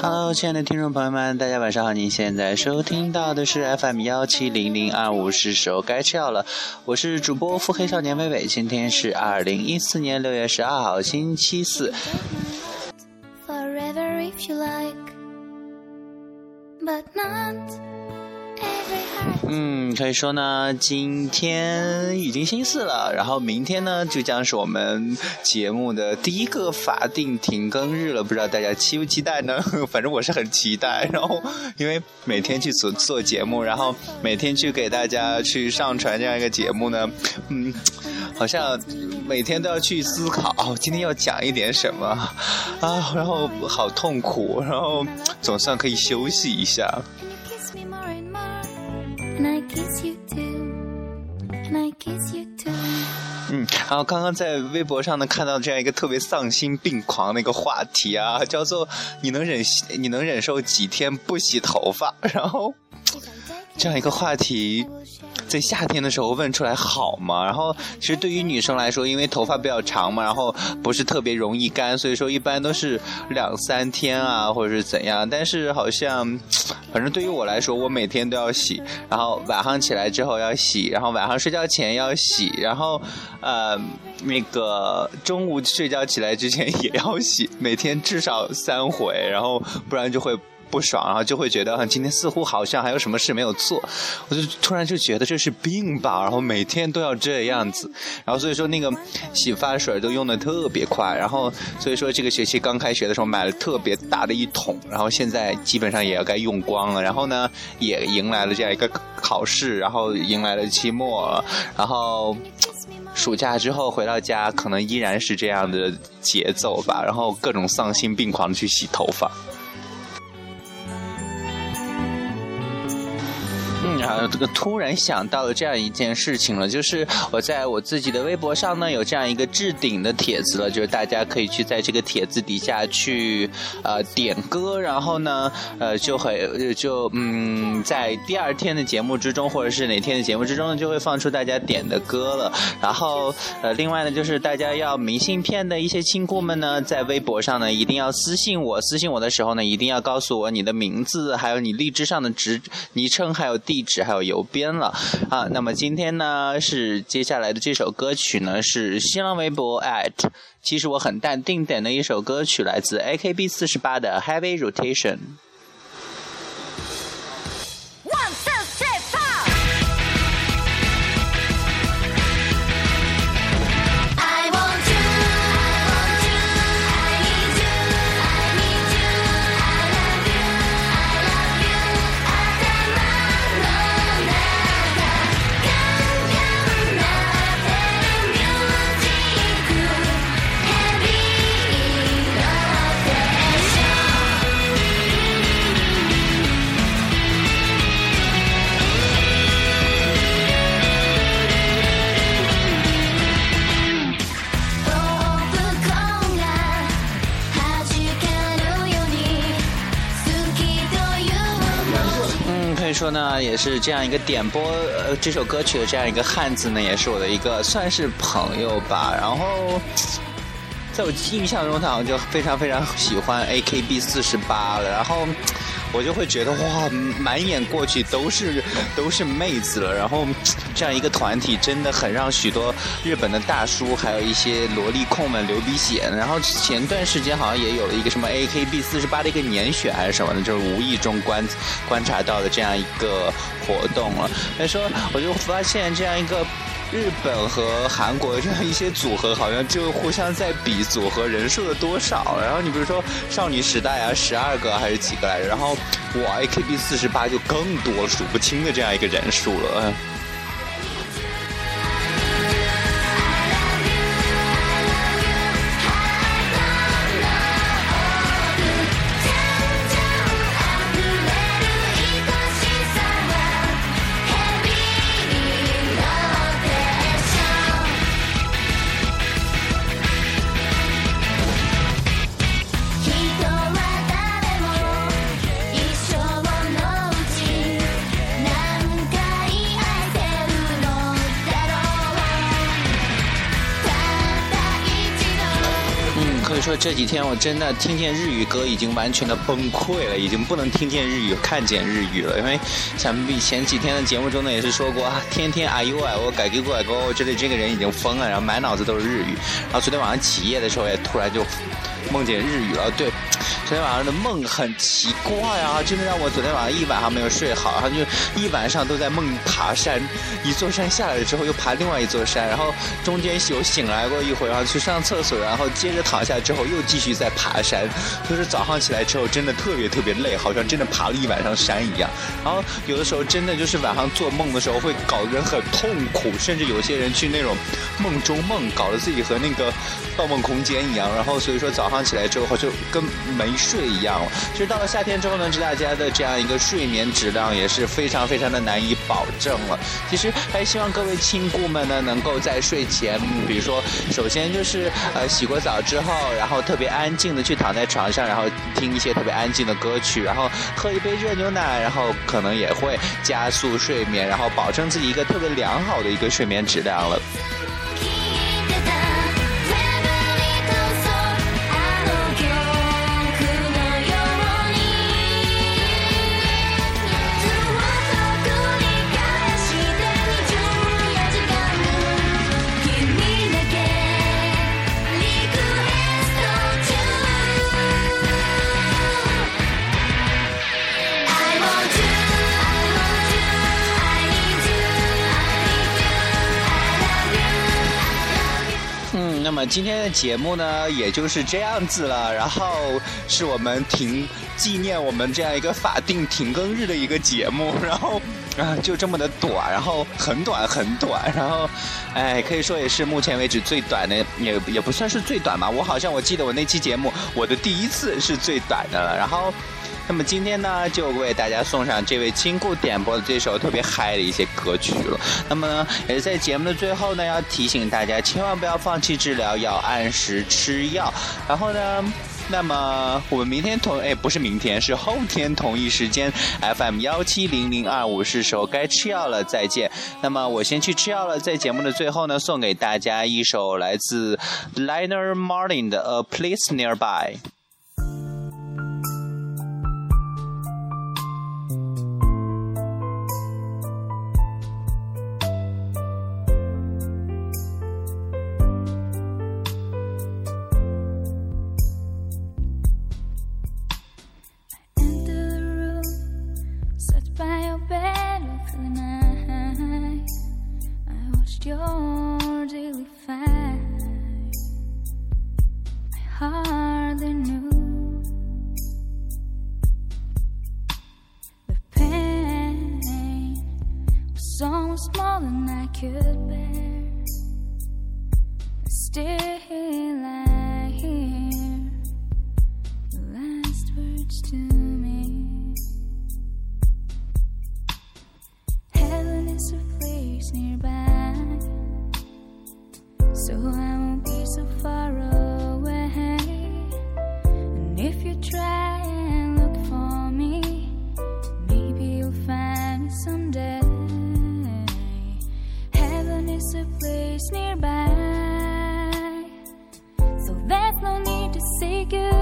Hello，亲爱的听众朋友们，大家晚上好！您现在收听到的是 FM 幺七零零二五，是时候该吃药了。我是主播腹黑少年微微，今天是二零一四年六月十二号，星期四。嗯，可以说呢，今天已经星期四了，然后明天呢就将是我们节目的第一个法定停更日了，不知道大家期不期待呢？反正我是很期待。然后因为每天去做做节目，然后每天去给大家去上传这样一个节目呢，嗯，好像每天都要去思考今天要讲一点什么啊，然后好痛苦，然后总算可以休息一下。然后刚刚在微博上呢看到这样一个特别丧心病狂的一个话题啊，叫做你能忍你能忍受几天不洗头发？然后这样一个话题。在夏天的时候问出来好吗？然后其实对于女生来说，因为头发比较长嘛，然后不是特别容易干，所以说一般都是两三天啊，或者是怎样。但是好像，反正对于我来说，我每天都要洗，然后晚上起来之后要洗，然后晚上睡觉前要洗，然后呃那个中午睡觉起来之前也要洗，每天至少三回，然后不然就会。不爽，然后就会觉得，今天似乎好像还有什么事没有做，我就突然就觉得这是病吧，然后每天都要这样子，然后所以说那个洗发水都用的特别快，然后所以说这个学期刚开学的时候买了特别大的一桶，然后现在基本上也要该用光了，然后呢也迎来了这样一个考试，然后迎来了期末，然后暑假之后回到家可能依然是这样的节奏吧，然后各种丧心病狂的去洗头发。这个突然想到了这样一件事情了，就是我在我自己的微博上呢有这样一个置顶的帖子了，就是大家可以去在这个帖子底下去呃点歌，然后呢呃就会就嗯在第二天的节目之中或者是哪天的节目之中呢就会放出大家点的歌了，然后呃另外呢就是大家要明信片的一些亲故们呢在微博上呢一定要私信我，私信我的时候呢一定要告诉我你的名字，还有你荔枝上的职昵称还有地址。还有邮编了啊！那么今天呢，是接下来的这首歌曲呢，是新浪微博 at，其实我很淡定点的一首歌曲，来自 AKB 四十八的 Heavy Rotation。说呢，也是这样一个点播呃这首歌曲的这样一个汉子呢，也是我的一个算是朋友吧。然后，在我印象中，他好像就非常非常喜欢 AKB 四十八了。然后。我就会觉得哇，满眼过去都是 都是妹子了，然后 这样一个团体真的很让许多日本的大叔还有一些萝莉控们流鼻血。然后前段时间好像也有了一个什么 AKB 四十八的一个年选还是什么的，就是无意中观观察到的这样一个活动了。所以说，我就发现这样一个。日本和韩国这样一些组合，好像就互相在比组合人数的多少。然后你比如说少女时代啊，十二个还是几个来着？然后我 AKB 四十八就更多数不清的这样一个人数了。所以说这几天我真的听见日语歌已经完全的崩溃了，已经不能听见日语、看见日语了。因为想必前几天的节目中呢也是说过啊，天天哎呦哎我改给改过，我觉得这个人已经疯了，然后满脑子都是日语。然后昨天晚上起夜的时候也突然就。梦见日语了，对，昨天晚上的梦很奇怪啊，真的让我昨天晚上一晚上没有睡好，然后就一晚上都在梦爬山，一座山下来了之后又爬另外一座山，然后中间有醒来过一会儿，然后去上厕所，然后接着躺下之后又继续在爬山，就是早上起来之后真的特别特别累，好像真的爬了一晚上山一样。然后有的时候真的就是晚上做梦的时候会搞得人很痛苦，甚至有些人去那种梦中梦，搞得自己和那个《盗梦空间》一样，然后所以说早。上起来之后就跟没睡一样了。其实到了夏天之后呢，大家的这样一个睡眠质量也是非常非常的难以保证了。其实还希望各位亲故们呢，能够在睡前，比如说，首先就是呃洗过澡之后，然后特别安静的去躺在床上，然后听一些特别安静的歌曲，然后喝一杯热牛奶，然后可能也会加速睡眠，然后保证自己一个特别良好的一个睡眠质量了。今天的节目呢，也就是这样子了。然后是我们停纪念我们这样一个法定停更日的一个节目。然后啊，就这么的短，然后很短很短。然后，哎，可以说也是目前为止最短的，也也不算是最短吧。我好像我记得我那期节目，我的第一次是最短的了。然后。那么今天呢，就为大家送上这位亲故点播的这首特别嗨的一些歌曲了。那么呢，也是在节目的最后呢，要提醒大家千万不要放弃治疗，要按时吃药。然后呢，那么我们明天同哎不是明天，是后天同一时间 FM 幺七零零二五是时候该吃药了，再见。那么我先去吃药了，在节目的最后呢，送给大家一首来自 Liner Martin 的 A Place Nearby。we find? I hardly knew the pain was so small than I could bear. Place nearby. So there's no need to say goodbye.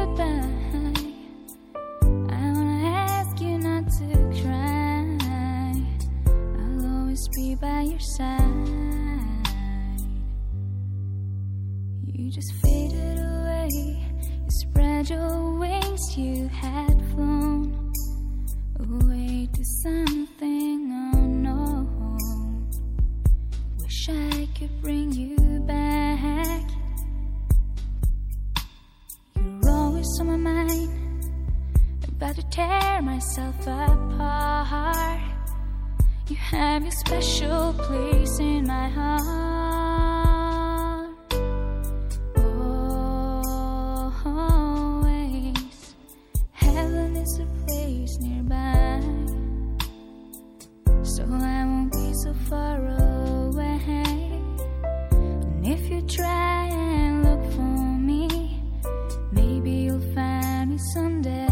Have a special place in my heart. Always, heaven is a place nearby, so I won't be so far away. And if you try and look for me, maybe you'll find me someday.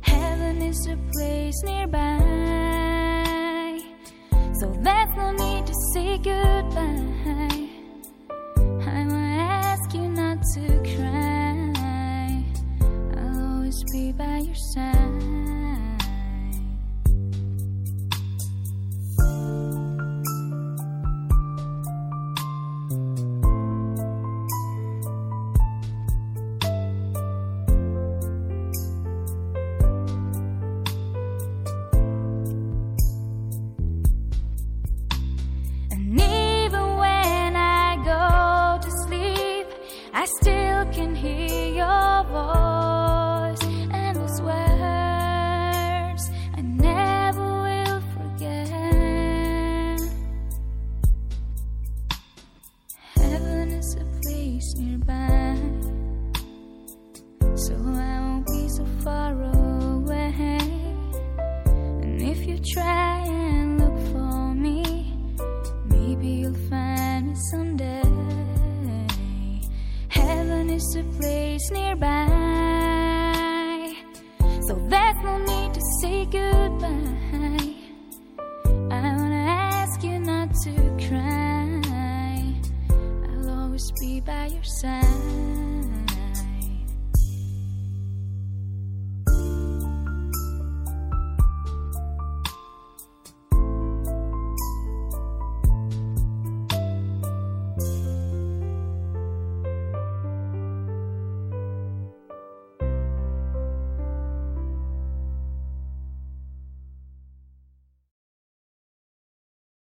Heaven is a place nearby, figure you'll find me someday. Heaven is a place nearby, so there's no need to say goodbye. I wanna ask you not to cry. I'll always be by your side.